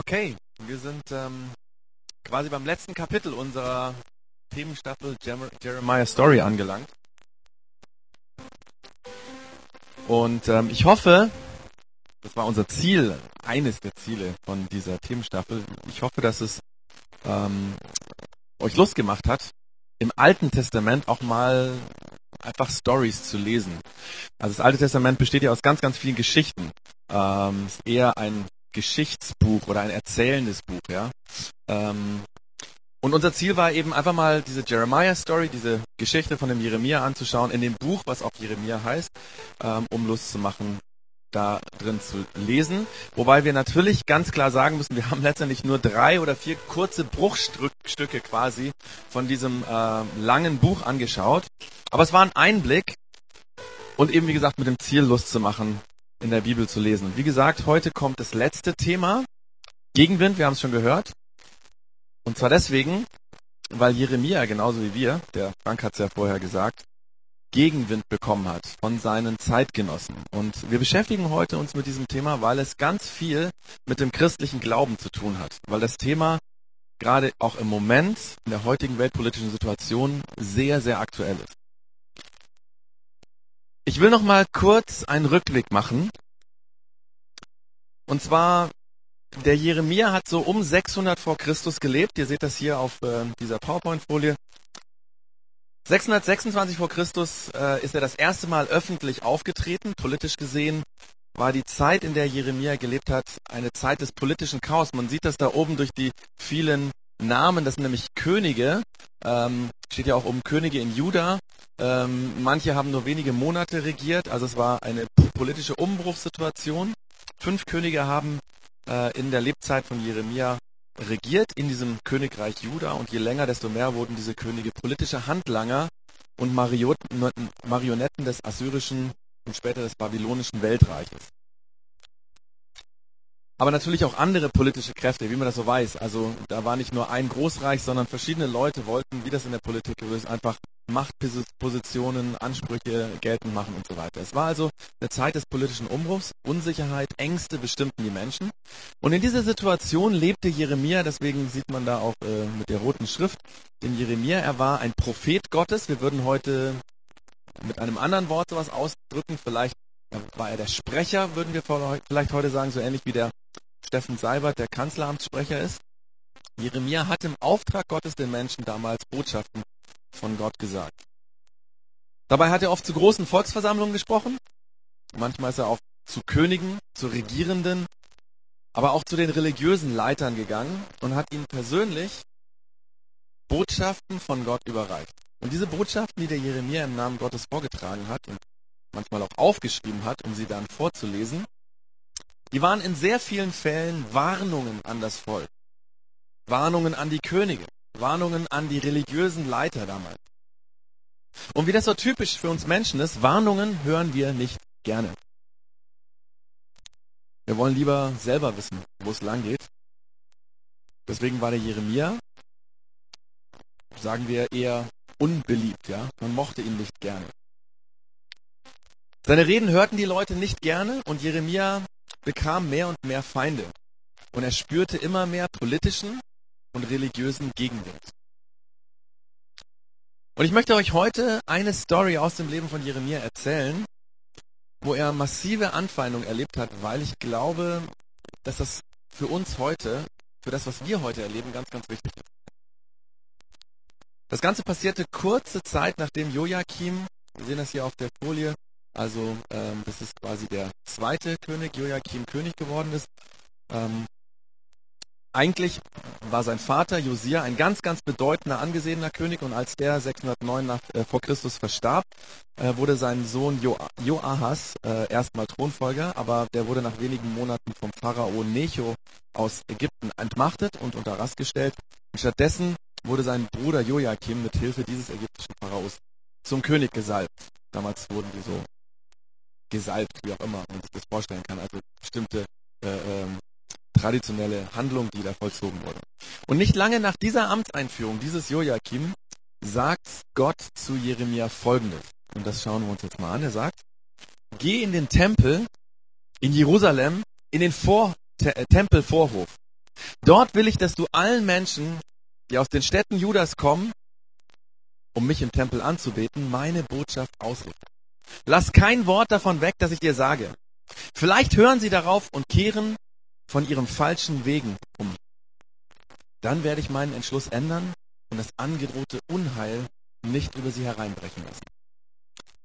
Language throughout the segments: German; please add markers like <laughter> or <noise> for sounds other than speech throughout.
Okay, wir sind ähm, quasi beim letzten Kapitel unserer Themenstaffel Jer Jeremiah Story angelangt. Und ähm, ich hoffe, das war unser Ziel, eines der Ziele von dieser Themenstaffel. Ich hoffe, dass es ähm, euch Lust gemacht hat, im Alten Testament auch mal einfach Stories zu lesen. Also das Alte Testament besteht ja aus ganz, ganz vielen Geschichten. Ähm, ist eher ein Geschichtsbuch oder ein erzählendes Buch, ja. Ähm, und unser Ziel war eben einfach mal diese Jeremiah-Story, diese Geschichte von dem Jeremia anzuschauen, in dem Buch, was auch Jeremia heißt, ähm, um Lust zu machen, da drin zu lesen. Wobei wir natürlich ganz klar sagen müssen, wir haben letztendlich nur drei oder vier kurze Bruchstücke quasi von diesem äh, langen Buch angeschaut. Aber es war ein Einblick und eben wie gesagt mit dem Ziel Lust zu machen, in der Bibel zu lesen. Und wie gesagt, heute kommt das letzte Thema. Gegenwind, wir haben es schon gehört. Und zwar deswegen, weil Jeremia, genauso wie wir, der Frank hat es ja vorher gesagt, Gegenwind bekommen hat von seinen Zeitgenossen. Und wir beschäftigen heute uns mit diesem Thema, weil es ganz viel mit dem christlichen Glauben zu tun hat. Weil das Thema gerade auch im Moment in der heutigen weltpolitischen Situation sehr, sehr aktuell ist. Ich will noch mal kurz einen Rückblick machen. Und zwar, der Jeremia hat so um 600 vor Christus gelebt. Ihr seht das hier auf äh, dieser PowerPoint-Folie. 626 vor Christus äh, ist er das erste Mal öffentlich aufgetreten. Politisch gesehen war die Zeit, in der Jeremia gelebt hat, eine Zeit des politischen Chaos. Man sieht das da oben durch die vielen Namen, das sind nämlich Könige, ähm, steht ja auch um Könige in Juda. Ähm, manche haben nur wenige Monate regiert, also es war eine politische Umbruchssituation. Fünf Könige haben äh, in der Lebzeit von Jeremia regiert in diesem Königreich Juda und je länger, desto mehr wurden diese Könige politische Handlanger und Marionetten des assyrischen und später des babylonischen Weltreiches aber natürlich auch andere politische Kräfte, wie man das so weiß. Also da war nicht nur ein Großreich, sondern verschiedene Leute wollten, wie das in der Politik ist, einfach Machtpositionen, Ansprüche geltend machen und so weiter. Es war also eine Zeit des politischen Umbruchs, Unsicherheit, Ängste bestimmten die Menschen. Und in dieser Situation lebte Jeremia, deswegen sieht man da auch äh, mit der roten Schrift den Jeremia. Er war ein Prophet Gottes. Wir würden heute mit einem anderen Wort sowas ausdrücken. Vielleicht war er der Sprecher, würden wir vielleicht heute sagen, so ähnlich wie der Steffen Seibert, der Kanzleramtssprecher ist. Jeremia hat im Auftrag Gottes den Menschen damals Botschaften von Gott gesagt. Dabei hat er oft zu großen Volksversammlungen gesprochen. Manchmal ist er auch zu Königen, zu Regierenden, aber auch zu den religiösen Leitern gegangen und hat ihnen persönlich Botschaften von Gott überreicht. Und diese Botschaften, die der Jeremia im Namen Gottes vorgetragen hat und manchmal auch aufgeschrieben hat, um sie dann vorzulesen, die waren in sehr vielen Fällen Warnungen an das Volk. Warnungen an die Könige. Warnungen an die religiösen Leiter damals. Und wie das so typisch für uns Menschen ist, Warnungen hören wir nicht gerne. Wir wollen lieber selber wissen, wo es lang geht. Deswegen war der Jeremia, sagen wir, eher unbeliebt, ja. Man mochte ihn nicht gerne. Seine Reden hörten die Leute nicht gerne und Jeremia bekam mehr und mehr Feinde und er spürte immer mehr politischen und religiösen Gegenwind. Und ich möchte euch heute eine Story aus dem Leben von Jeremia erzählen, wo er massive Anfeindung erlebt hat, weil ich glaube, dass das für uns heute, für das, was wir heute erleben, ganz, ganz wichtig ist. Das Ganze passierte kurze Zeit, nachdem Joachim, wir sehen das hier auf der Folie, also ähm, das ist quasi der zweite König, Joachim König geworden ist. Ähm, eigentlich war sein Vater Josia ein ganz, ganz bedeutender, angesehener König und als der 609 nach, äh, vor Christus verstarb, äh, wurde sein Sohn jo Joahas äh, erstmal Thronfolger, aber der wurde nach wenigen Monaten vom Pharao Necho aus Ägypten entmachtet und unter Rast gestellt. Und stattdessen wurde sein Bruder Joachim mit Hilfe dieses ägyptischen Pharaos zum König gesalbt. Damals wurden die so gesalbt, wie auch immer man sich das vorstellen kann. Also bestimmte äh, ähm, traditionelle Handlung, die da vollzogen wurde. Und nicht lange nach dieser Amtseinführung dieses Joachim sagt Gott zu Jeremia folgendes. Und das schauen wir uns jetzt mal an. Er sagt, geh in den Tempel in Jerusalem, in den Vor äh, Tempelvorhof Dort will ich, dass du allen Menschen, die aus den Städten Judas kommen, um mich im Tempel anzubeten, meine Botschaft ausrichten. Lass kein Wort davon weg, das ich dir sage. Vielleicht hören sie darauf und kehren von ihren falschen Wegen um. Dann werde ich meinen Entschluss ändern und das angedrohte Unheil nicht über sie hereinbrechen lassen.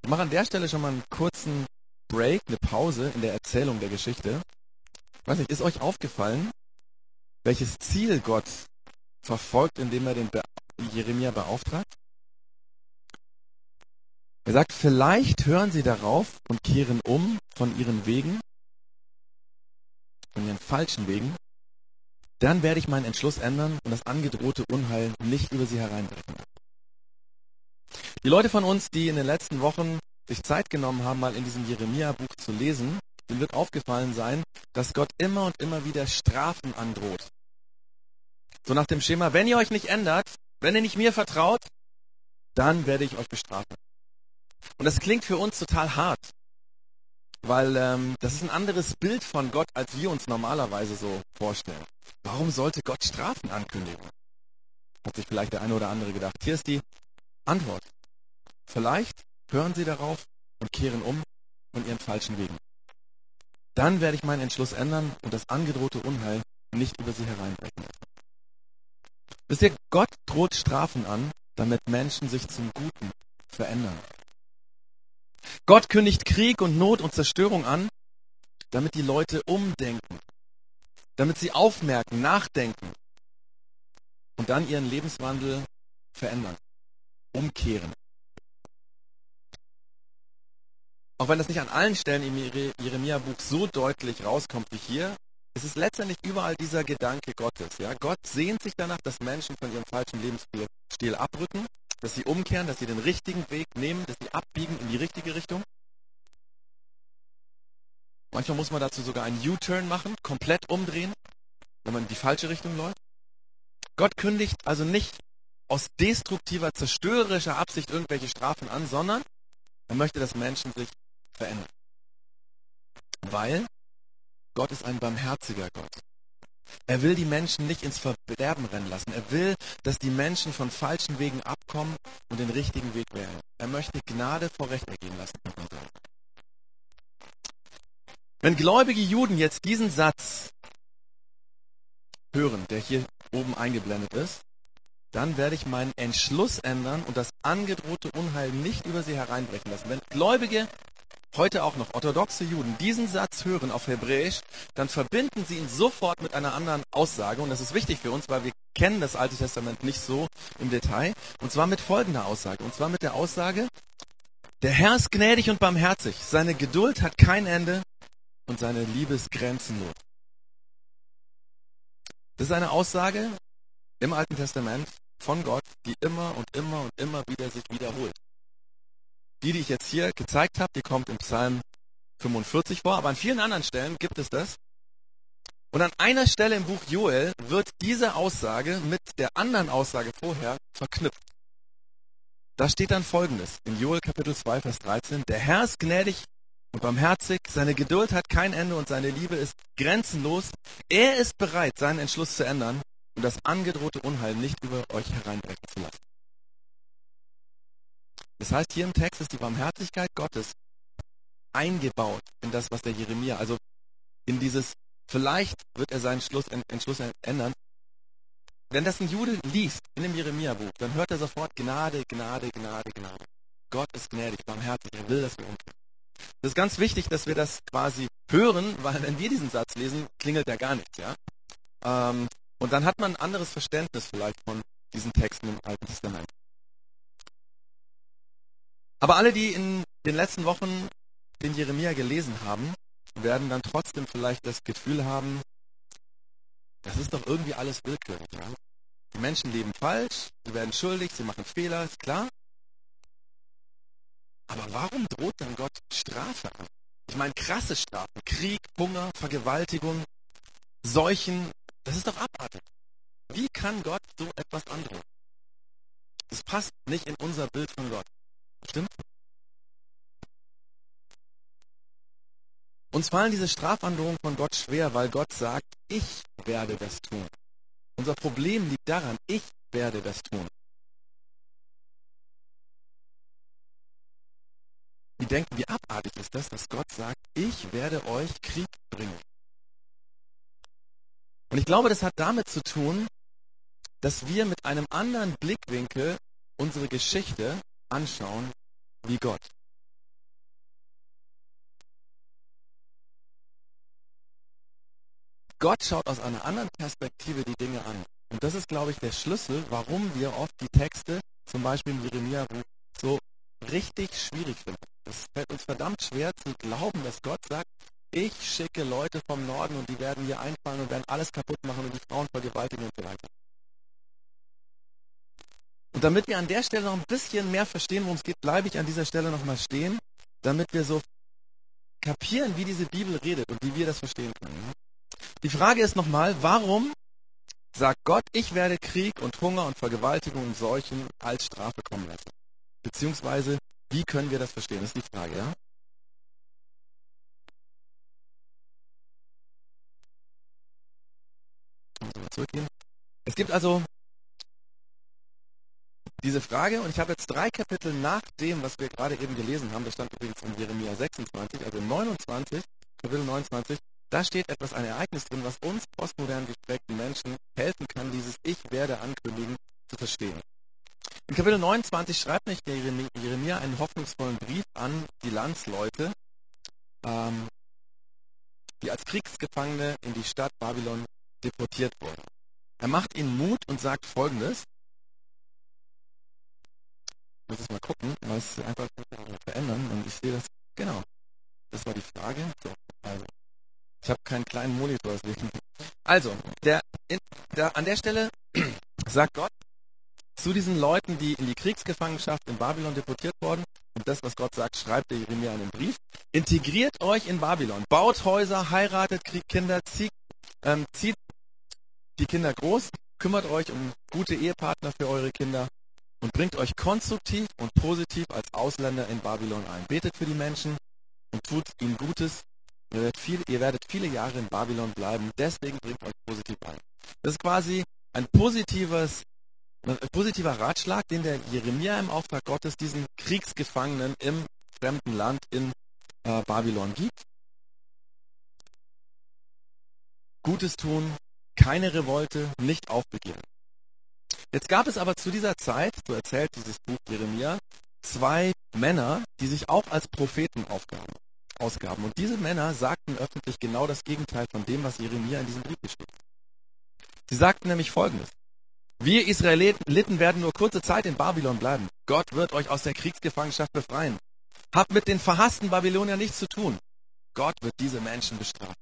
Ich mache an der Stelle schon mal einen kurzen Break, eine Pause in der Erzählung der Geschichte. Ich weiß nicht, ist euch aufgefallen, welches Ziel Gott verfolgt, indem er den Be Jeremia beauftragt? Er sagt, vielleicht hören sie darauf und kehren um von ihren Wegen, von ihren falschen Wegen. Dann werde ich meinen Entschluss ändern und das angedrohte Unheil nicht über sie hereinbrechen. Die Leute von uns, die in den letzten Wochen sich Zeit genommen haben, mal in diesem Jeremia-Buch zu lesen, denen wird aufgefallen sein, dass Gott immer und immer wieder Strafen androht. So nach dem Schema, wenn ihr euch nicht ändert, wenn ihr nicht mir vertraut, dann werde ich euch bestrafen. Und das klingt für uns total hart, weil ähm, das ist ein anderes Bild von Gott, als wir uns normalerweise so vorstellen. Warum sollte Gott Strafen ankündigen? Hat sich vielleicht der eine oder andere gedacht. Hier ist die Antwort. Vielleicht hören sie darauf und kehren um von ihren falschen Wegen. Dann werde ich meinen Entschluss ändern und das angedrohte Unheil nicht über sie hereinbrechen lassen. Wisst ihr, Gott droht Strafen an, damit Menschen sich zum Guten verändern. Gott kündigt Krieg und Not und Zerstörung an, damit die Leute umdenken, damit sie aufmerken, nachdenken und dann ihren Lebenswandel verändern, umkehren. Auch wenn das nicht an allen Stellen im Jeremia-Buch so deutlich rauskommt wie hier, es ist letztendlich überall dieser Gedanke Gottes. Ja? Gott sehnt sich danach, dass Menschen von ihrem falschen Lebensstil abrücken, dass sie umkehren, dass sie den richtigen Weg nehmen, dass sie abbiegen in die richtige Richtung. Manchmal muss man dazu sogar einen U-Turn machen, komplett umdrehen, wenn man in die falsche Richtung läuft. Gott kündigt also nicht aus destruktiver, zerstörerischer Absicht irgendwelche Strafen an, sondern er möchte, dass Menschen sich verändern. Weil Gott ist ein barmherziger Gott. Er will die Menschen nicht ins Verderben rennen lassen. Er will, dass die Menschen von falschen Wegen abkommen und den richtigen Weg wählen. Er möchte Gnade vor Recht ergehen lassen. Wenn gläubige Juden jetzt diesen Satz hören, der hier oben eingeblendet ist, dann werde ich meinen Entschluss ändern und das angedrohte Unheil nicht über sie hereinbrechen lassen. Wenn Gläubige heute auch noch orthodoxe Juden diesen Satz hören auf Hebräisch, dann verbinden sie ihn sofort mit einer anderen Aussage. Und das ist wichtig für uns, weil wir kennen das Alte Testament nicht so im Detail. Und zwar mit folgender Aussage. Und zwar mit der Aussage, der Herr ist gnädig und barmherzig. Seine Geduld hat kein Ende und seine Liebe ist grenzenlos. Das ist eine Aussage im Alten Testament von Gott, die immer und immer und immer wieder sich wiederholt. Die, die ich jetzt hier gezeigt habe, die kommt im Psalm 45 vor, aber an vielen anderen Stellen gibt es das. Und an einer Stelle im Buch Joel wird diese Aussage mit der anderen Aussage vorher verknüpft. Da steht dann folgendes in Joel Kapitel 2, Vers 13. Der Herr ist gnädig und barmherzig, seine Geduld hat kein Ende und seine Liebe ist grenzenlos. Er ist bereit, seinen Entschluss zu ändern und das angedrohte Unheil nicht über euch hereinbrechen zu lassen. Das heißt, hier im Text ist die Barmherzigkeit Gottes eingebaut in das, was der Jeremia, also in dieses, vielleicht wird er seinen Schluss, Entschluss ändern. Wenn das ein Jude liest in dem Jeremia-Buch, dann hört er sofort Gnade, Gnade, Gnade, Gnade. Gott ist gnädig, barmherzig, er will, dass wir umkehren. Das ist ganz wichtig, dass wir das quasi hören, weil wenn wir diesen Satz lesen, klingelt der gar nichts, ja. Ähm, und dann hat man ein anderes Verständnis vielleicht von diesen Texten im Alten Testament. Aber alle, die in den letzten Wochen den Jeremia gelesen haben, werden dann trotzdem vielleicht das Gefühl haben, das ist doch irgendwie alles willkürlich. Ja? Die Menschen leben falsch, sie werden schuldig, sie machen Fehler, ist klar. Aber warum droht dann Gott Strafe an? Ich meine, krasse Strafen, Krieg, Hunger, Vergewaltigung, Seuchen, das ist doch abartig. Wie kann Gott so etwas androhen? Das passt nicht in unser Bild von Gott. Stimmt? Uns fallen diese Strafandrohungen von Gott schwer, weil Gott sagt, ich werde das tun. Unser Problem liegt daran, ich werde das tun. Wie denken, wie abartig ist das, dass Gott sagt, ich werde euch Krieg bringen. Und ich glaube, das hat damit zu tun, dass wir mit einem anderen Blickwinkel unsere Geschichte anschauen wie Gott. Gott schaut aus einer anderen Perspektive die Dinge an. Und das ist, glaube ich, der Schlüssel, warum wir oft die Texte, zum Beispiel im Jeremia-Buch, so richtig schwierig finden. Es fällt uns verdammt schwer zu glauben, dass Gott sagt, ich schicke Leute vom Norden und die werden hier einfallen und werden alles kaputt machen und die Frauen vergewaltigen und so weiter. Und damit wir an der Stelle noch ein bisschen mehr verstehen, worum es geht, bleibe ich an dieser Stelle nochmal stehen, damit wir so kapieren, wie diese Bibel redet und wie wir das verstehen können. Die Frage ist nochmal, warum sagt Gott, ich werde Krieg und Hunger und Vergewaltigung und Seuchen als Strafe kommen lassen? Beziehungsweise, wie können wir das verstehen? Das ist die Frage, ja? Es gibt also diese Frage und ich habe jetzt drei Kapitel nach dem, was wir gerade eben gelesen haben, das stand übrigens in Jeremia 26, also 29, Kapitel 29, da steht etwas, ein Ereignis drin, was uns postmodern geprägten Menschen helfen kann, dieses Ich werde ankündigen zu verstehen. In Kapitel 29 schreibt nicht Jeremia einen hoffnungsvollen Brief an die Landsleute, ähm, die als Kriegsgefangene in die Stadt Babylon deportiert wurden. Er macht ihnen Mut und sagt folgendes. Muss es mal gucken, weil es einfach verändern und ich sehe das, genau. Das war die Frage. So, also. Ich habe keinen kleinen Monitor, deswegen. Also, der, in, der, an der Stelle <clears throat> sagt Gott zu diesen Leuten, die in die Kriegsgefangenschaft in Babylon deportiert wurden, und das, was Gott sagt, schreibt der Jeremia in den Brief, integriert euch in Babylon, baut Häuser, heiratet, kriegt Kinder, zieht, ähm, zieht die Kinder groß, kümmert euch um gute Ehepartner für eure Kinder und bringt euch konstruktiv und positiv als Ausländer in Babylon ein. Betet für die Menschen und tut ihnen Gutes Ihr werdet, viel, ihr werdet viele Jahre in Babylon bleiben, deswegen bringt euch positiv ein. Das ist quasi ein positives, ein positiver Ratschlag, den der Jeremia im Auftrag Gottes diesen Kriegsgefangenen im fremden Land in äh, Babylon gibt. Gutes tun, keine Revolte, nicht aufbegehren. Jetzt gab es aber zu dieser Zeit, so erzählt dieses Buch Jeremia, zwei Männer, die sich auch als Propheten aufgaben. Ausgaben. Und diese Männer sagten öffentlich genau das Gegenteil von dem, was Jeremia in diesem Brief steht. Sie sagten nämlich Folgendes. Wir Israeliten werden nur kurze Zeit in Babylon bleiben. Gott wird euch aus der Kriegsgefangenschaft befreien. Habt mit den verhassten Babyloniern nichts zu tun. Gott wird diese Menschen bestrafen.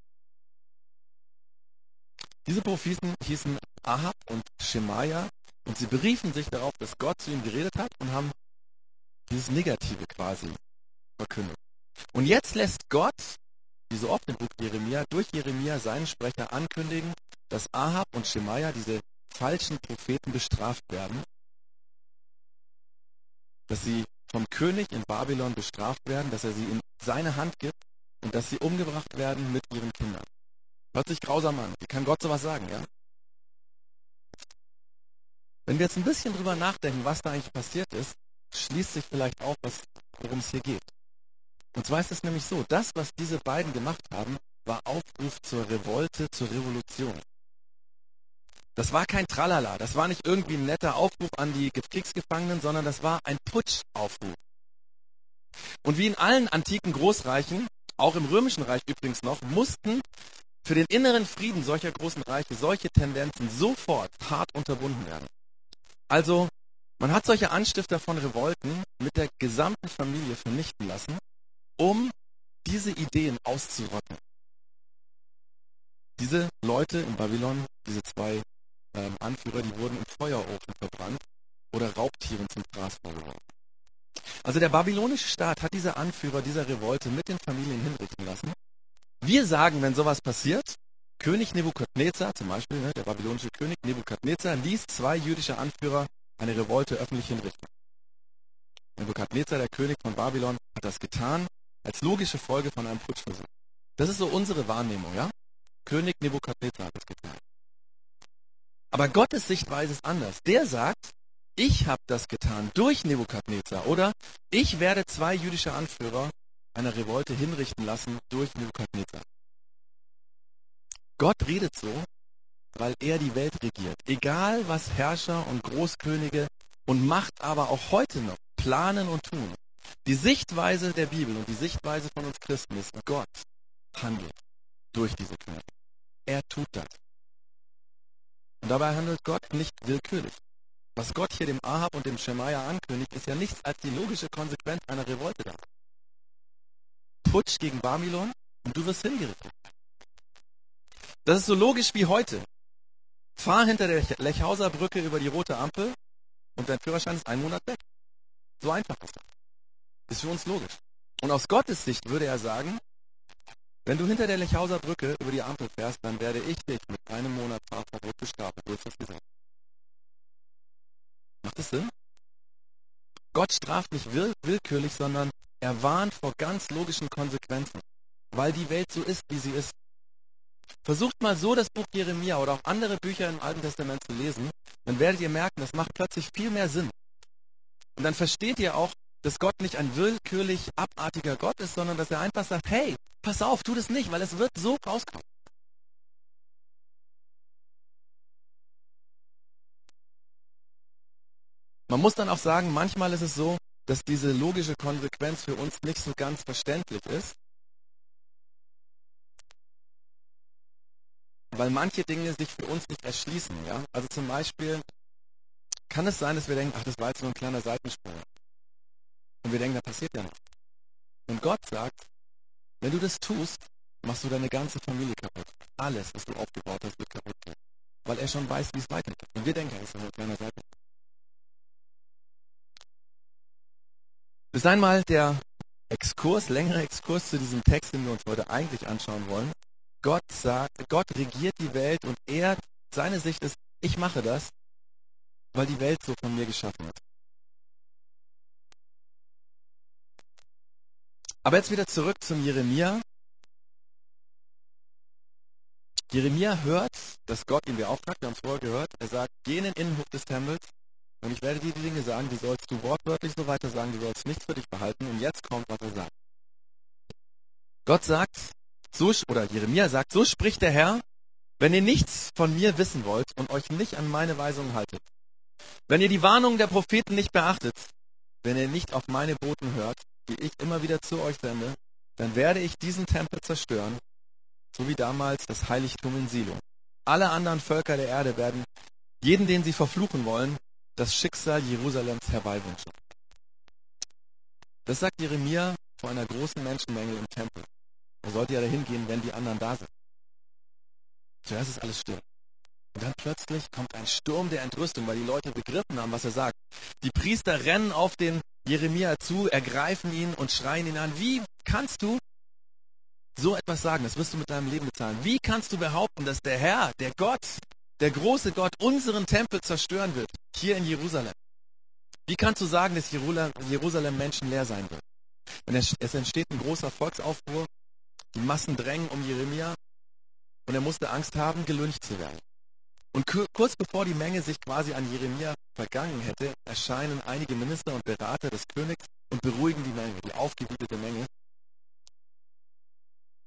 Diese Propheten hießen Ahab und Shemaiah und sie beriefen sich darauf, dass Gott zu ihnen geredet hat und haben dieses Negative quasi verkündet. Und jetzt lässt Gott, wie so oft im Buch Jeremia, durch Jeremia seinen Sprecher ankündigen, dass Ahab und Shemaiah, diese falschen Propheten, bestraft werden, dass sie vom König in Babylon bestraft werden, dass er sie in seine Hand gibt und dass sie umgebracht werden mit ihren Kindern. Hört sich grausam an. Wie kann Gott sowas sagen, ja? Wenn wir jetzt ein bisschen drüber nachdenken, was da eigentlich passiert ist, schließt sich vielleicht auf, worum es hier geht. Und zwar ist es nämlich so, das, was diese beiden gemacht haben, war Aufruf zur Revolte, zur Revolution. Das war kein Tralala, das war nicht irgendwie ein netter Aufruf an die Kriegsgefangenen, sondern das war ein Putschaufruf. Und wie in allen antiken Großreichen, auch im römischen Reich übrigens noch, mussten für den inneren Frieden solcher großen Reiche solche Tendenzen sofort hart unterbunden werden. Also, man hat solche Anstifter von Revolten mit der gesamten Familie vernichten lassen um diese Ideen auszurotten. Diese Leute in Babylon, diese zwei ähm, Anführer, die wurden im Feuerofen verbrannt oder Raubtieren zum Fraß vorgeworfen. Also der babylonische Staat hat diese Anführer dieser Revolte mit den Familien hinrichten lassen. Wir sagen, wenn sowas passiert, König Nebukadnezar, zum Beispiel, ne, der babylonische König Nebukadnezar, ließ zwei jüdische Anführer eine Revolte öffentlich hinrichten. Nebukadnezar, der König von Babylon, hat das getan als logische Folge von einem Putschversuch. Das ist so unsere Wahrnehmung, ja? König Nebukadnezar hat das getan. Aber Gottes Sichtweise ist anders. Der sagt, ich habe das getan durch Nebukadnezar oder ich werde zwei jüdische Anführer einer Revolte hinrichten lassen durch Nebukadnezar. Gott redet so, weil er die Welt regiert. Egal was Herrscher und Großkönige und Macht aber auch heute noch planen und tun. Die Sichtweise der Bibel und die Sichtweise von uns Christen ist, Gott handelt durch diese Könige. Er tut das. Und dabei handelt Gott nicht willkürlich. Was Gott hier dem Ahab und dem Schemaia ankündigt, ist ja nichts als die logische Konsequenz einer Revolte da. Putsch gegen Babylon und du wirst hingerichtet. Das ist so logisch wie heute. Fahr hinter der Lechhauser Brücke über die rote Ampel und dein Führerschein ist einen Monat weg. So einfach ist das. Ist für uns logisch. Und aus Gottes Sicht würde er sagen, wenn du hinter der Lechhauser Brücke über die Ampel fährst, dann werde ich dich mit einem Monat Fahrverbot bestrafen. Du hast das gesagt. Macht das Sinn? Gott straft nicht will willkürlich, sondern er warnt vor ganz logischen Konsequenzen, weil die Welt so ist, wie sie ist. Versucht mal so das Buch Jeremia oder auch andere Bücher im Alten Testament zu lesen, dann werdet ihr merken, das macht plötzlich viel mehr Sinn. Und dann versteht ihr auch, dass Gott nicht ein willkürlich abartiger Gott ist, sondern dass er einfach sagt, hey, pass auf, tu das nicht, weil es wird so rauskommen. Man muss dann auch sagen, manchmal ist es so, dass diese logische Konsequenz für uns nicht so ganz verständlich ist. Weil manche Dinge sich für uns nicht erschließen. Ja? Also zum Beispiel kann es sein, dass wir denken, ach, das war jetzt nur ein kleiner Seitensprung. Und wir denken, da passiert ja nichts. Und Gott sagt, wenn du das tust, machst du deine ganze Familie kaputt. Alles, was du aufgebaut hast, wird kaputt gehen. Weil er schon weiß, wie es weitergeht. Und wir denken, das ist nur ein kleiner Seitensprung. Bis einmal der Exkurs, längere Exkurs zu diesem Text, den wir uns heute eigentlich anschauen wollen. Gott sagt, Gott regiert die Welt und er, seine Sicht ist, ich mache das, weil die Welt so von mir geschaffen ist. Aber jetzt wieder zurück zum Jeremia. Jeremia hört, dass Gott ihn beauftragt, wir haben es vorher gehört, er sagt, geh in den Innenhof des Tempels und ich werde dir die Dinge sagen, die sollst du wortwörtlich so weiter sagen, du sollst nichts für dich behalten und jetzt kommt, was er sagt. Gott sagt, so, oder Jeremia sagt, so spricht der Herr, wenn ihr nichts von mir wissen wollt und euch nicht an meine Weisungen haltet, wenn ihr die Warnungen der Propheten nicht beachtet, wenn ihr nicht auf meine Boten hört, die ich immer wieder zu euch sende, dann werde ich diesen Tempel zerstören, so wie damals das Heiligtum in Silo. Alle anderen Völker der Erde werden jeden, den sie verfluchen wollen, das Schicksal Jerusalems herbeiwünschen. Das sagt Jeremia vor einer großen Menschenmenge im Tempel. Er sollte ja dahin gehen, wenn die anderen da sind. Zuerst ist alles still. Und dann plötzlich kommt ein Sturm der Entrüstung, weil die Leute begriffen haben, was er sagt. Die Priester rennen auf den Jeremia zu, ergreifen ihn und schreien ihn an. Wie kannst du so etwas sagen? Das wirst du mit deinem Leben bezahlen. Wie kannst du behaupten, dass der Herr, der Gott, der große Gott unseren Tempel zerstören wird, hier in Jerusalem? Wie kannst du sagen, dass Jerusalem menschenleer sein wird? Und es entsteht ein großer Volksaufruhr, die Massen drängen um Jeremia und er musste Angst haben, gelüncht zu werden. Und kurz bevor die Menge sich quasi an Jeremia vergangen hätte, erscheinen einige Minister und Berater des Königs und beruhigen die Menge, die aufgewiegelte Menge.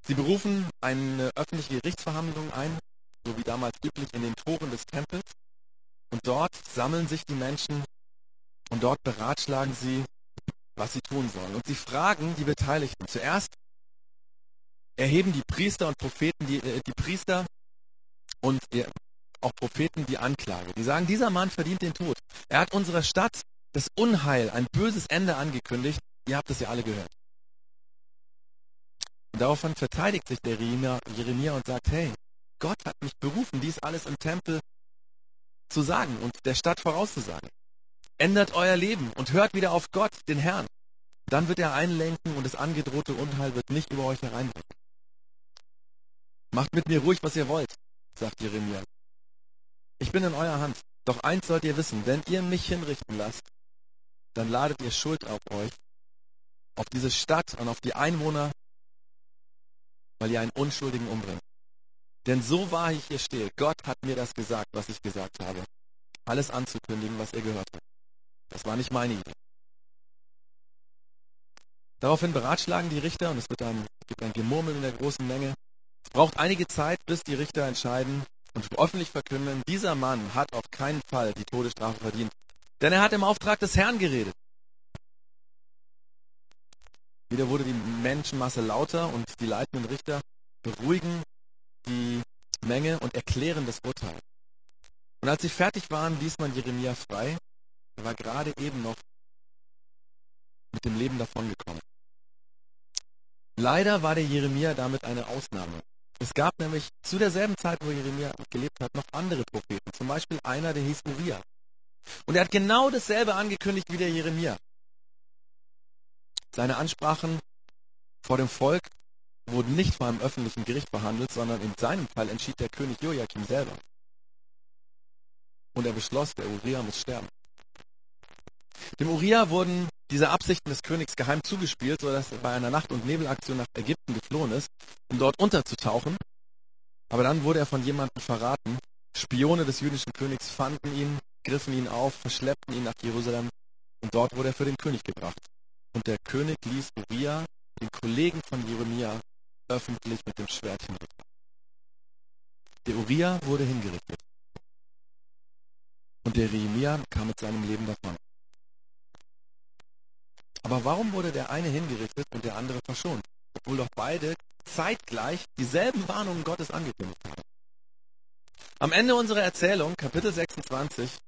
Sie berufen eine öffentliche Gerichtsverhandlung ein, so wie damals üblich in den Toren des Tempels. Und dort sammeln sich die Menschen und dort beratschlagen sie, was sie tun sollen. Und sie fragen die Beteiligten. Zuerst erheben die Priester und Propheten, die, äh, die Priester und auch Propheten die Anklage. Die sagen, dieser Mann verdient den Tod. Er hat unserer Stadt das Unheil, ein böses Ende angekündigt. Ihr habt es ja alle gehört. Und daraufhin verteidigt sich der Jeremia und sagt, hey, Gott hat mich berufen, dies alles im Tempel zu sagen und der Stadt vorauszusagen. Ändert euer Leben und hört wieder auf Gott, den Herrn. Dann wird er einlenken und das angedrohte Unheil wird nicht über euch hereinbrechen. Macht mit mir ruhig, was ihr wollt, sagt Jeremia. Ich bin in eurer Hand. Doch eins sollt ihr wissen, wenn ihr mich hinrichten lasst, dann ladet ihr Schuld auf euch, auf diese Stadt und auf die Einwohner, weil ihr einen Unschuldigen umbringt. Denn so wahr ich hier stehe, Gott hat mir das gesagt, was ich gesagt habe. Alles anzukündigen, was er gehört hat. Das war nicht meine Idee. Daraufhin beratschlagen die Richter und es wird ein, gibt ein Gemurmel in der großen Menge. Es braucht einige Zeit, bis die Richter entscheiden und öffentlich verkünden, dieser Mann hat auf keinen Fall die Todesstrafe verdient, denn er hat im Auftrag des Herrn geredet. Wieder wurde die Menschenmasse lauter und die leitenden Richter beruhigen die Menge und erklären das Urteil. Und als sie fertig waren, ließ man Jeremia frei. Er war gerade eben noch mit dem Leben davongekommen. Leider war der Jeremia damit eine Ausnahme. Es gab nämlich zu derselben Zeit, wo Jeremia gelebt hat, noch andere Propheten. Zum Beispiel einer, der hieß Uriah. Und er hat genau dasselbe angekündigt wie der Jeremia. Seine Ansprachen vor dem Volk wurden nicht vor einem öffentlichen Gericht behandelt, sondern in seinem Fall entschied der König Joachim selber. Und er beschloss, der Uriah muss sterben. Dem Uriah wurden diese Absichten des Königs geheim zugespielt, sodass er bei einer Nacht- und Nebelaktion nach Ägypten geflohen ist, um dort unterzutauchen. Aber dann wurde er von jemandem verraten. Spione des jüdischen Königs fanden ihn, griffen ihn auf, verschleppten ihn nach Jerusalem und dort wurde er für den König gebracht. Und der König ließ Uriah, den Kollegen von Jeremia, öffentlich mit dem Schwert hinrichten. Der Uriah wurde hingerichtet. Und der Jeremia kam mit seinem Leben davon. Aber warum wurde der eine hingerichtet und der andere verschont? Obwohl doch beide zeitgleich dieselben Warnungen Gottes angekündigt haben. Am Ende unserer Erzählung, Kapitel 26,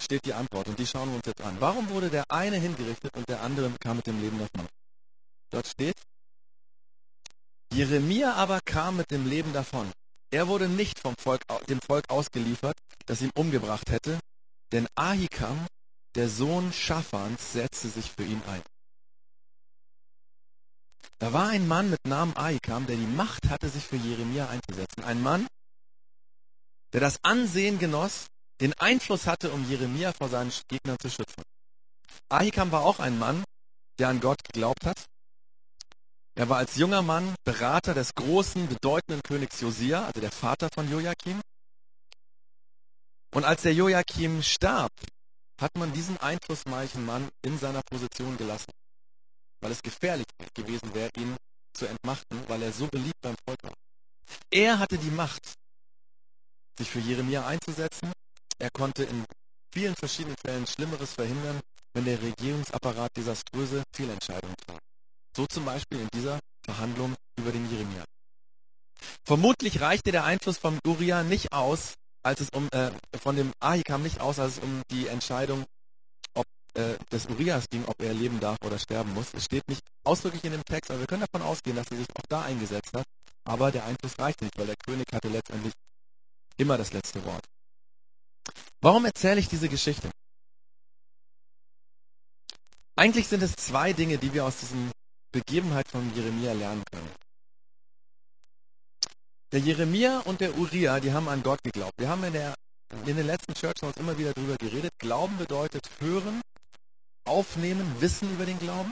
steht die Antwort und die schauen wir uns jetzt an. Warum wurde der eine hingerichtet und der andere kam mit dem Leben davon? Dort steht, Jeremia aber kam mit dem Leben davon. Er wurde nicht vom Volk, dem Volk ausgeliefert, das ihn umgebracht hätte, denn Ahikam, der Sohn Schaffans, setzte sich für ihn ein. Da war ein Mann mit Namen Ahikam, der die Macht hatte, sich für Jeremia einzusetzen. Ein Mann, der das Ansehen genoss, den Einfluss hatte, um Jeremia vor seinen Gegnern zu schützen. Ahikam war auch ein Mann, der an Gott geglaubt hat. Er war als junger Mann Berater des großen, bedeutenden Königs Josia, also der Vater von Joachim. Und als der Joachim starb, hat man diesen einflussreichen Mann in seiner Position gelassen weil es gefährlich gewesen wäre, ihn zu entmachten, weil er so beliebt beim Volk war. Er hatte die Macht, sich für Jeremia einzusetzen. Er konnte in vielen verschiedenen Fällen Schlimmeres verhindern, wenn der Regierungsapparat desaströse Fehlentscheidungen traf. So zum Beispiel in dieser Verhandlung über den Jeremia. Vermutlich reichte der Einfluss von Uriah nicht aus, als es um äh, von dem Ahikam nicht aus, als es um die Entscheidung äh, des Urias ging, ob er leben darf oder sterben muss. Es steht nicht ausdrücklich in dem Text, aber wir können davon ausgehen, dass er sich auch da eingesetzt hat. Aber der Einfluss reichte nicht, weil der König hatte letztendlich immer das letzte Wort. Warum erzähle ich diese Geschichte? Eigentlich sind es zwei Dinge, die wir aus diesen Begebenheit von Jeremia lernen können. Der Jeremia und der Uriah, die haben an Gott geglaubt. Wir haben in, der, in den letzten Church Notes immer wieder darüber geredet. Glauben bedeutet hören aufnehmen, Wissen über den Glauben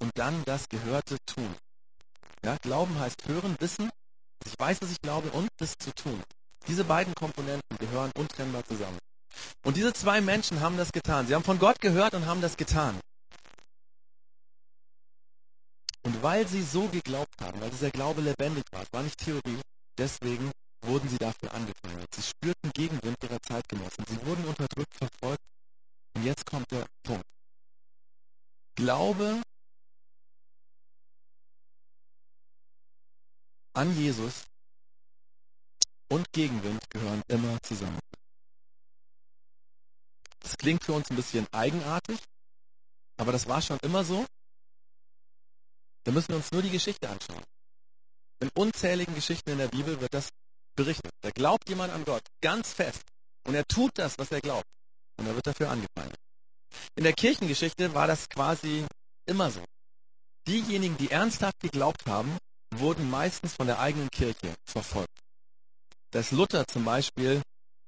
und dann das Gehörte tun. Ja, Glauben heißt hören, wissen, ich weiß, was ich glaube und das zu tun. Diese beiden Komponenten gehören untrennbar zusammen. Und diese zwei Menschen haben das getan. Sie haben von Gott gehört und haben das getan. Und weil sie so geglaubt haben, weil dieser Glaube lebendig war, war nicht Theorie, deswegen wurden sie dafür angefeindet. Sie spürten Gegenwind ihrer Zeitgenossen. Sie wurden unterdrückt, verfolgt. Und jetzt kommt der Punkt. Glaube an Jesus und Gegenwind gehören immer zusammen. Das klingt für uns ein bisschen eigenartig, aber das war schon immer so. Da müssen wir uns nur die Geschichte anschauen. In unzähligen Geschichten in der Bibel wird das berichtet. Da glaubt jemand an Gott ganz fest und er tut das, was er glaubt. Und er wird dafür angefallen. In der Kirchengeschichte war das quasi immer so. Diejenigen, die ernsthaft geglaubt haben, wurden meistens von der eigenen Kirche verfolgt. Das Luther zum Beispiel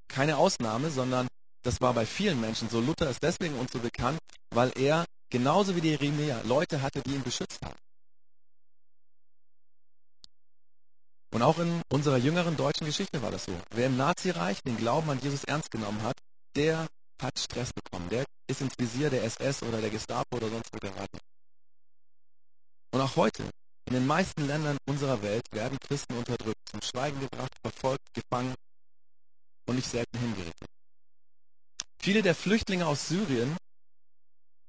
keine Ausnahme, sondern das war bei vielen Menschen so. Luther ist deswegen uns so bekannt, weil er genauso wie die Jeremia Leute hatte, die ihn beschützt haben. Und auch in unserer jüngeren deutschen Geschichte war das so. Wer im Nazireich den Glauben an Jesus ernst genommen hat, der hat Stress bekommen. Der ist ins Visier der SS oder der Gestapo oder sonst wo geraten. Und auch heute, in den meisten Ländern unserer Welt werden Christen unterdrückt, zum Schweigen gebracht, verfolgt, gefangen und nicht selten hingerichtet. Viele der Flüchtlinge aus Syrien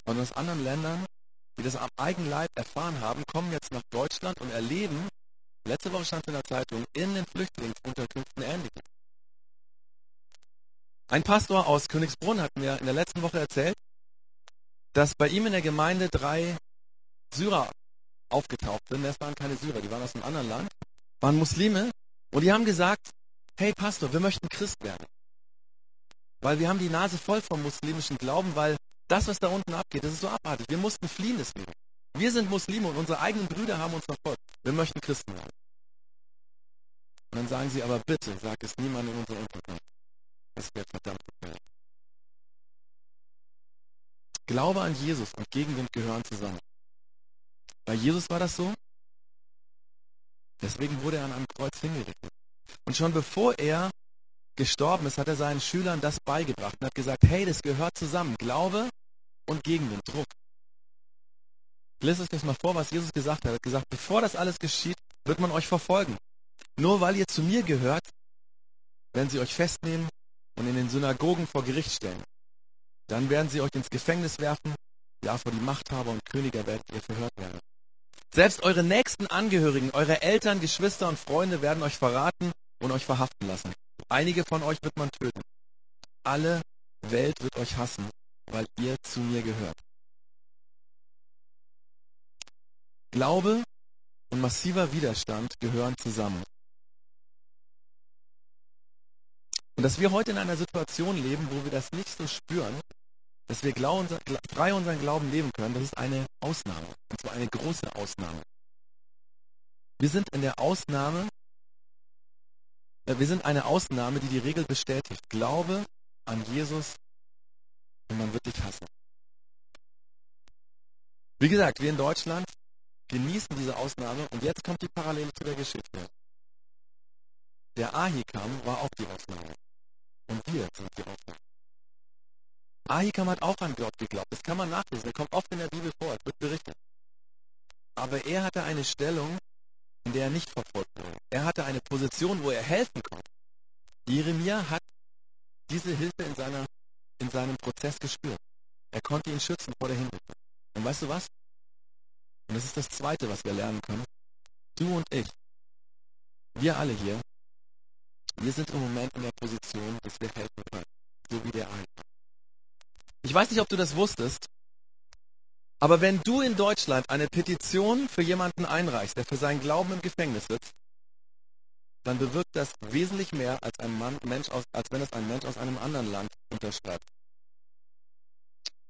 und aus anderen Ländern, die das am eigenen Leib erfahren haben, kommen jetzt nach Deutschland und erleben, letzte Woche stand in der Zeitung, in den Flüchtlingsunterkünften Ähnliches. Ein Pastor aus Königsbrunn hat mir in der letzten Woche erzählt, dass bei ihm in der Gemeinde drei Syrer aufgetaucht sind. Das waren keine Syrer, die waren aus einem anderen Land, waren Muslime und die haben gesagt, hey Pastor, wir möchten Christ werden. Weil wir haben die Nase voll vom muslimischen Glauben, weil das, was da unten abgeht, das ist so abartig. Wir mussten fliehen deswegen. Wir sind Muslime und unsere eigenen Brüder haben uns verfolgt. Wir möchten Christen werden. Und dann sagen sie aber bitte, sag es niemandem in unserer Unterkunft. Das wäre verdammt gefährlich. Glaube an Jesus und Gegenwind gehören zusammen. Bei Jesus war das so. Deswegen wurde er an einem Kreuz hingerichtet. Und schon bevor er gestorben ist, hat er seinen Schülern das beigebracht und hat gesagt, hey, das gehört zusammen. Glaube und Gegenwind, Druck. Lest euch das mal vor, was Jesus gesagt hat. Er hat gesagt, bevor das alles geschieht, wird man euch verfolgen. Nur weil ihr zu mir gehört, werden sie euch festnehmen und in den Synagogen vor Gericht stellen. Dann werden sie euch ins Gefängnis werfen. Ja, vor die Machthaber und Könige werdet ihr verhört werden. Selbst eure nächsten Angehörigen, eure Eltern, Geschwister und Freunde werden euch verraten und euch verhaften lassen. Einige von euch wird man töten. Alle Welt wird euch hassen, weil ihr zu mir gehört. Glaube und massiver Widerstand gehören zusammen. Und dass wir heute in einer Situation leben, wo wir das nicht so spüren, dass wir frei unseren Glauben leben können, das ist eine Ausnahme. Und zwar eine große Ausnahme. Wir sind in der Ausnahme, äh, wir sind eine Ausnahme, die die Regel bestätigt. Glaube an Jesus und man wird dich hassen. Wie gesagt, wir in Deutschland genießen diese Ausnahme und jetzt kommt die Parallele zu der Geschichte. Der Ahikam war auch die Ausnahme. Und wir sind die Ausnahme. Ahikam hat auch an Gott geglaubt. Das kann man nachlesen. Er kommt oft in der Bibel vor. Es wird berichtet. Aber er hatte eine Stellung, in der er nicht verfolgt wurde. Er hatte eine Position, wo er helfen konnte. Jeremia hat diese Hilfe in, seiner, in seinem Prozess gespürt. Er konnte ihn schützen vor der Hinrichtung. Und weißt du was? Und das ist das Zweite, was wir lernen können. Du und ich, wir alle hier, wir sind im Moment in der Position, dass wir helfen können. So wie der eine. Ich weiß nicht, ob du das wusstest, aber wenn du in Deutschland eine Petition für jemanden einreichst, der für seinen Glauben im Gefängnis sitzt, dann bewirkt das wesentlich mehr, als, ein Mann, Mensch aus, als wenn es ein Mensch aus einem anderen Land unterschreibt.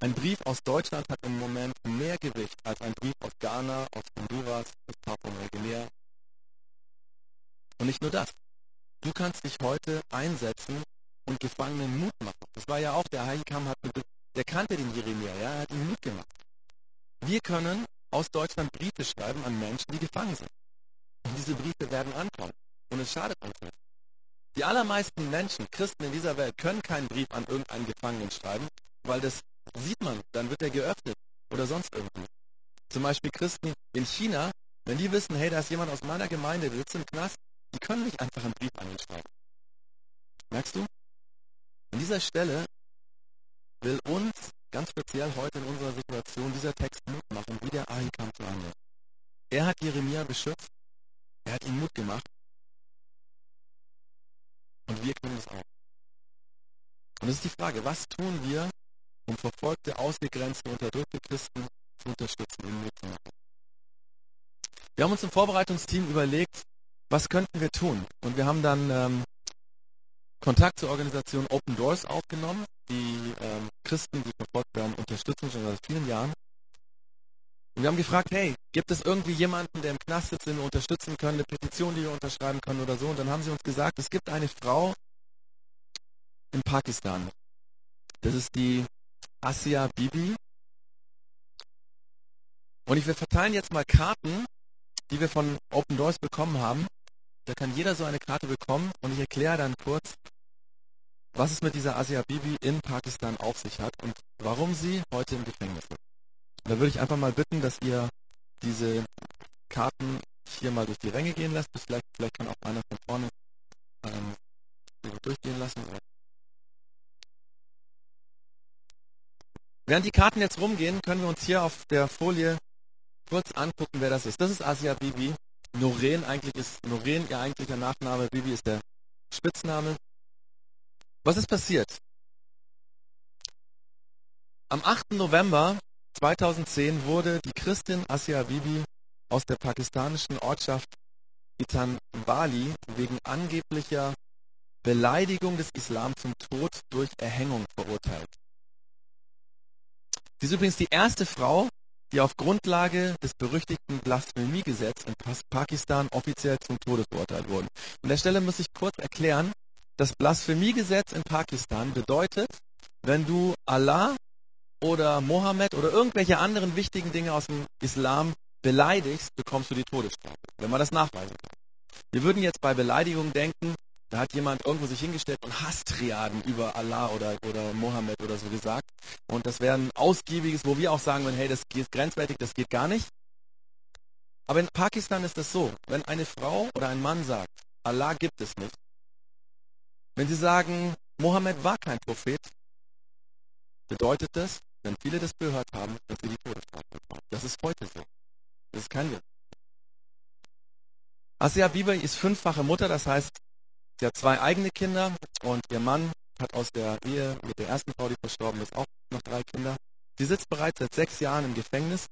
Ein Brief aus Deutschland hat im Moment mehr Gewicht als ein Brief aus Ghana, aus Honduras, aus Papua-Neuguinea. Und nicht nur das. Du kannst dich heute einsetzen und Gefangenen Mut machen. Das war ja auch, der Haikam hat, der kannte den Jeremia, ja, er hat ihm Mut gemacht. Wir können aus Deutschland Briefe schreiben an Menschen, die gefangen sind. Und diese Briefe werden ankommen. Und es schadet uns nicht. Die allermeisten Menschen, Christen in dieser Welt, können keinen Brief an irgendeinen Gefangenen schreiben, weil das sieht man, dann wird er geöffnet oder sonst irgendwie. Zum Beispiel Christen in China, wenn die wissen, hey, da ist jemand aus meiner Gemeinde, der sitzt im Knast, die können nicht einfach einen Brief an ihn schreiben. Merkst du? An dieser Stelle will uns ganz speziell heute in unserer Situation dieser Text Mut machen, wie der Ahikam zu handeln. Er hat Jeremia beschützt, er hat ihm Mut gemacht und wir können es auch. Und es ist die Frage, was tun wir, um verfolgte, ausgegrenzte, unterdrückte Christen zu unterstützen, ihnen Mut zu machen? Wir haben uns im Vorbereitungsteam überlegt, was könnten wir tun? Und wir haben dann ähm, Kontakt zur Organisation Open Doors aufgenommen, die ähm, Christen, die verfolgt werden, unterstützen schon seit vielen Jahren. Und wir haben gefragt, hey, gibt es irgendwie jemanden, der im Knast sitzt, den wir unterstützen können, eine Petition, die wir unterschreiben können oder so? Und dann haben sie uns gesagt, es gibt eine Frau in Pakistan. Das ist die Asia Bibi. Und ich, wir verteilen jetzt mal Karten, die wir von Open Doors bekommen haben. Da kann jeder so eine Karte bekommen und ich erkläre dann kurz, was es mit dieser Asia Bibi in Pakistan auf sich hat und warum sie heute im Gefängnis ist. Da würde ich einfach mal bitten, dass ihr diese Karten hier mal durch die Ränge gehen lässt. Vielleicht, vielleicht kann auch einer von vorne ähm, durchgehen lassen. Während die Karten jetzt rumgehen, können wir uns hier auf der Folie kurz angucken, wer das ist. Das ist Asia Bibi. Noren eigentlich ist Noren ihr eigentlicher Nachname, Bibi ist der Spitzname. Was ist passiert? Am 8. November 2010 wurde die Christin Asia Bibi aus der pakistanischen Ortschaft Itanbali wegen angeblicher Beleidigung des Islam zum Tod durch Erhängung verurteilt. Sie ist übrigens die erste Frau, die auf Grundlage des berüchtigten Blasphemiegesetzes in Pakistan offiziell zum Tode verurteilt wurden. An der Stelle muss ich kurz erklären, das Blasphemiegesetz in Pakistan bedeutet, wenn du Allah oder Mohammed oder irgendwelche anderen wichtigen Dinge aus dem Islam beleidigst, bekommst du die Todesstrafe, wenn man das nachweisen kann. Wir würden jetzt bei Beleidigung denken, da hat jemand irgendwo sich hingestellt und Hasstriaden über Allah oder, oder Mohammed oder so gesagt. Und das wäre ein ausgiebiges, wo wir auch sagen würden, hey, das ist grenzwertig, das geht gar nicht. Aber in Pakistan ist das so, wenn eine Frau oder ein Mann sagt, Allah gibt es nicht, wenn sie sagen, Mohammed war kein Prophet, bedeutet das, wenn viele das gehört haben, dass sie die Todesstrafe bekommen. Das ist heute so. Das ist kein Witz. Asia Bibi ist fünffache Mutter, das heißt, Sie hat zwei eigene Kinder und ihr Mann hat aus der Ehe mit der ersten Frau, die verstorben ist, auch noch drei Kinder. Sie sitzt bereits seit sechs Jahren im Gefängnis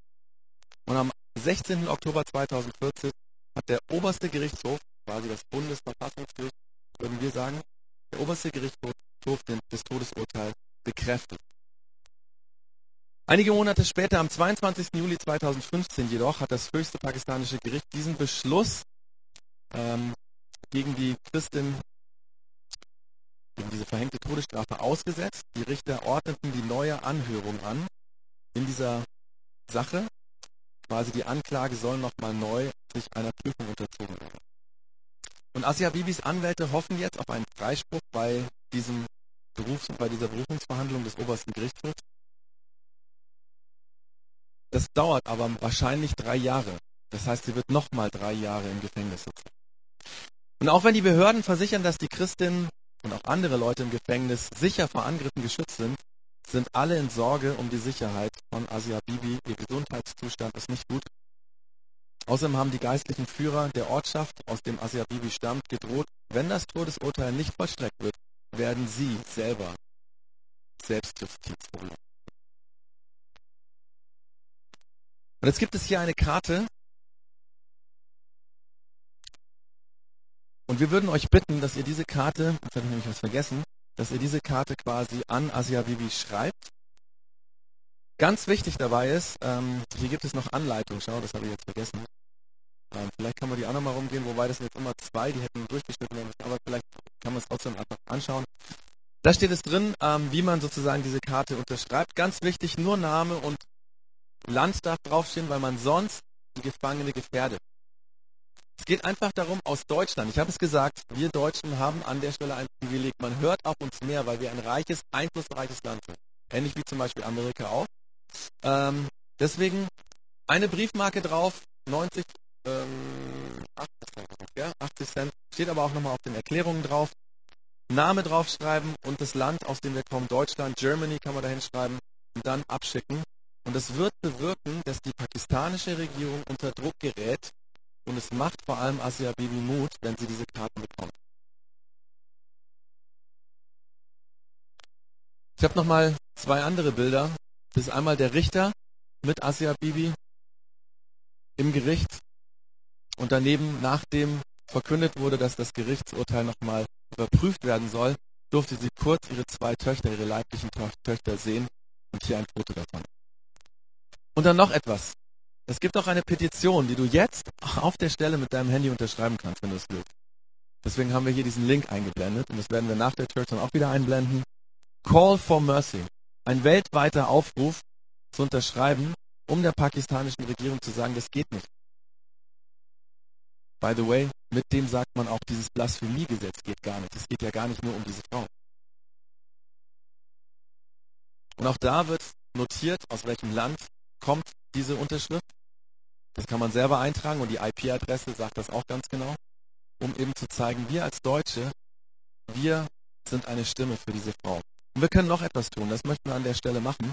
und am 16. Oktober 2014 hat der oberste Gerichtshof, quasi das Bundesverfassungsgericht, würden wir sagen, der oberste Gerichtshof das Todesurteil bekräftigt. Einige Monate später, am 22. Juli 2015 jedoch, hat das höchste pakistanische Gericht diesen Beschluss ähm, gegen die Christin, gegen diese verhängte Todesstrafe ausgesetzt. Die Richter ordneten die neue Anhörung an in dieser Sache. Quasi die Anklage soll nochmal neu sich einer Prüfung unterzogen werden. Und Asia Bibis Anwälte hoffen jetzt auf einen Freispruch bei diesem Berufs bei dieser Berufungsverhandlung des obersten Gerichtshofs. Das dauert aber wahrscheinlich drei Jahre. Das heißt, sie wird nochmal drei Jahre im Gefängnis sitzen. Und auch wenn die Behörden versichern, dass die Christinnen und auch andere Leute im Gefängnis sicher vor Angriffen geschützt sind, sind alle in Sorge um die Sicherheit von Asia Bibi. Ihr Gesundheitszustand ist nicht gut. Außerdem haben die geistlichen Führer der Ortschaft, aus dem Asia Bibi stammt, gedroht, wenn das Todesurteil nicht vollstreckt wird, werden sie selber Selbstjustiz holen. Und jetzt gibt es hier eine Karte, wir würden euch bitten, dass ihr diese Karte, jetzt habe ich nämlich was vergessen, dass ihr diese Karte quasi an Asia Bibi schreibt. Ganz wichtig dabei ist, ähm, hier gibt es noch Anleitung. Schau, das habe ich jetzt vergessen. Ähm, vielleicht kann man die auch nochmal rumgehen, wobei das sind jetzt immer zwei, die hätten durchgeschnitten werden müssen, aber vielleicht kann man es trotzdem einfach anschauen. Da steht es drin, ähm, wie man sozusagen diese Karte unterschreibt. Ganz wichtig, nur Name und Land darf draufstehen, weil man sonst die Gefangene gefährdet. Es geht einfach darum, aus Deutschland, ich habe es gesagt, wir Deutschen haben an der Stelle ein Privileg. Man hört auf uns mehr, weil wir ein reiches, einflussreiches Land sind. Ähnlich wie zum Beispiel Amerika auch. Ähm, deswegen eine Briefmarke drauf, 90, ähm, 80 Cent, steht aber auch nochmal auf den Erklärungen drauf. Name draufschreiben und das Land, aus dem wir kommen, Deutschland, Germany kann man da hinschreiben und dann abschicken. Und es wird bewirken, dass die pakistanische Regierung unter Druck gerät, und es macht vor allem Asia Bibi Mut, wenn sie diese Karten bekommt. Ich habe nochmal zwei andere Bilder. Das ist einmal der Richter mit Asia Bibi im Gericht und daneben, nachdem verkündet wurde, dass das Gerichtsurteil nochmal überprüft werden soll, durfte sie kurz ihre zwei Töchter, ihre leiblichen Töchter sehen und hier ein Foto davon. Und dann noch etwas. Es gibt auch eine Petition, die du jetzt auf der Stelle mit deinem Handy unterschreiben kannst, wenn du es willst. Deswegen haben wir hier diesen Link eingeblendet und das werden wir nach der Church dann auch wieder einblenden. Call for Mercy. Ein weltweiter Aufruf zu unterschreiben, um der pakistanischen Regierung zu sagen, das geht nicht. By the way, mit dem sagt man auch, dieses Blasphemiegesetz geht gar nicht. Es geht ja gar nicht nur um diese Frau. Und auch da wird notiert, aus welchem Land kommt diese Unterschrift. Das kann man selber eintragen und die IP-Adresse sagt das auch ganz genau, um eben zu zeigen, wir als Deutsche, wir sind eine Stimme für diese Frau. Und wir können noch etwas tun, das möchten wir an der Stelle machen.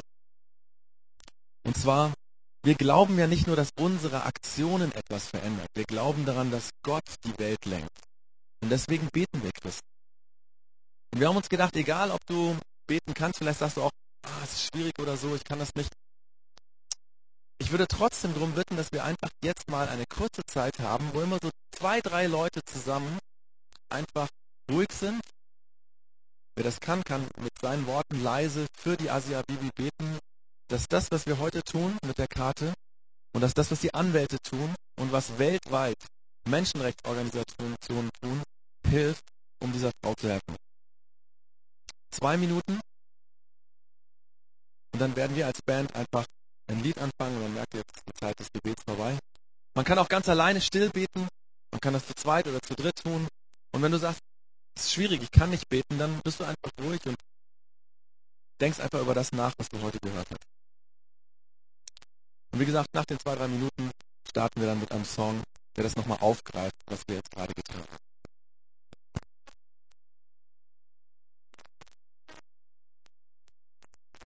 Und zwar, wir glauben ja nicht nur, dass unsere Aktionen etwas verändern. Wir glauben daran, dass Gott die Welt lenkt. Und deswegen beten wir Christen. Und wir haben uns gedacht, egal ob du beten kannst, vielleicht sagst du auch, ah, es ist schwierig oder so, ich kann das nicht. Ich würde trotzdem darum bitten, dass wir einfach jetzt mal eine kurze Zeit haben, wo immer so zwei, drei Leute zusammen einfach ruhig sind. Wer das kann, kann mit seinen Worten leise für die Asia Bibi beten, dass das, was wir heute tun mit der Karte und dass das, was die Anwälte tun und was weltweit Menschenrechtsorganisationen tun, hilft, um dieser Frau zu helfen. Zwei Minuten und dann werden wir als Band einfach ein Lied anfangen und dann merkt ihr, jetzt ist die Zeit des Gebets vorbei. Man kann auch ganz alleine still beten. Man kann das zu zweit oder zu dritt tun. Und wenn du sagst, es ist schwierig, ich kann nicht beten, dann bist du einfach ruhig und denkst einfach über das nach, was du heute gehört hast. Und wie gesagt, nach den zwei, drei Minuten starten wir dann mit einem Song, der das nochmal aufgreift, was wir jetzt gerade getan haben.